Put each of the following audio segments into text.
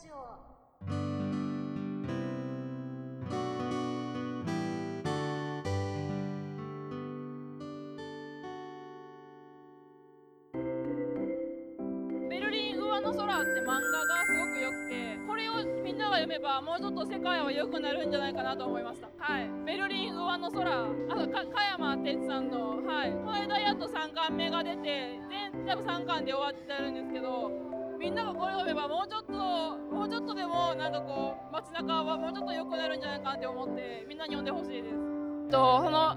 ジオ。ベルリン上の空って漫画がすごく良くてこれをみんなが読めばもうちょっと世界は良くなるんじゃないかなと思いました。はい。ベルリン上の空あとか加山哲さんのはい。この間やっと3巻目が出て全多分3巻で終わってるんですけどみんながこれを読めばもうちょっともうちょっとでもなんかこう街中はもうちょっと良くなるんじゃないかって思ってみんなに読んでほしいです。とその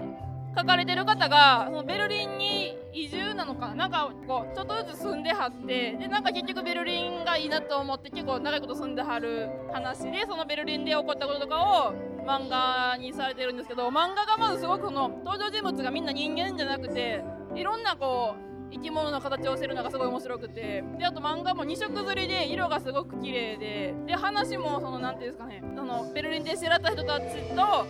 書かれてる方がそのベルリンに移住なのかな？なんかこうちょっとずつ住んではってでなんか結局ベルリンがいいなと思って結構長いこと住んではる話でそのベルリンで起こったこととかを漫画にされてるんですけど漫画がまずすごくその登場人物がみんな人間じゃなくていろんなこう生き物の形をしてるのがすごい面白くて。であと漫画も2色刷りで色がすごく綺麗で。で話もそのなんていうんですかね。そのベルリンで知られた人たちと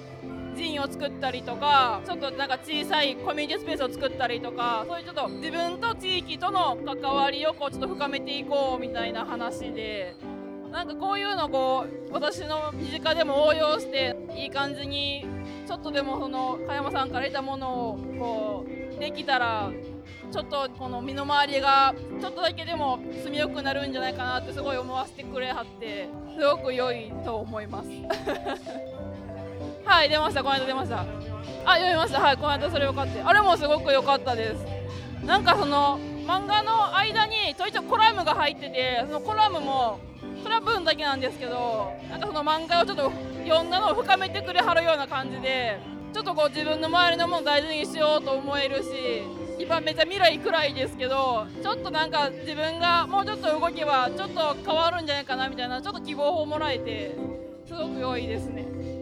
寺院を作ったりとかちょっとなんか小さいコミュニティスペースを作ったりとかそういうちょっと自分と地域との関わりをこうちょっと深めていこうみたいな話で。なんかこういうのこう私の身近でも応用していい感じにちょっとでもその加山さんから得たものをこうできたらちょっとこの身の回りがちょっとだけでも住みよくなるんじゃないかなってすごい思わせてくれはってすごく良いと思います。はい出ました。この間出ました。あ読みました。はいこの間それよかった。あれもすごく良かったです。なんかその漫画の間にちょいちょいコラムが入っててそのコラムもそれは文だけなんですけどなんかその漫画をちょっと読んだのを深めてくれはるような感じでちょっとこう自分の周りのもの大事にしようと思えるし今めっちゃ未来くらいですけどちょっとなんか自分がもうちょっと動けばちょっと変わるんじゃないかなみたいなちょっと希望をもらえてすごく良いですね。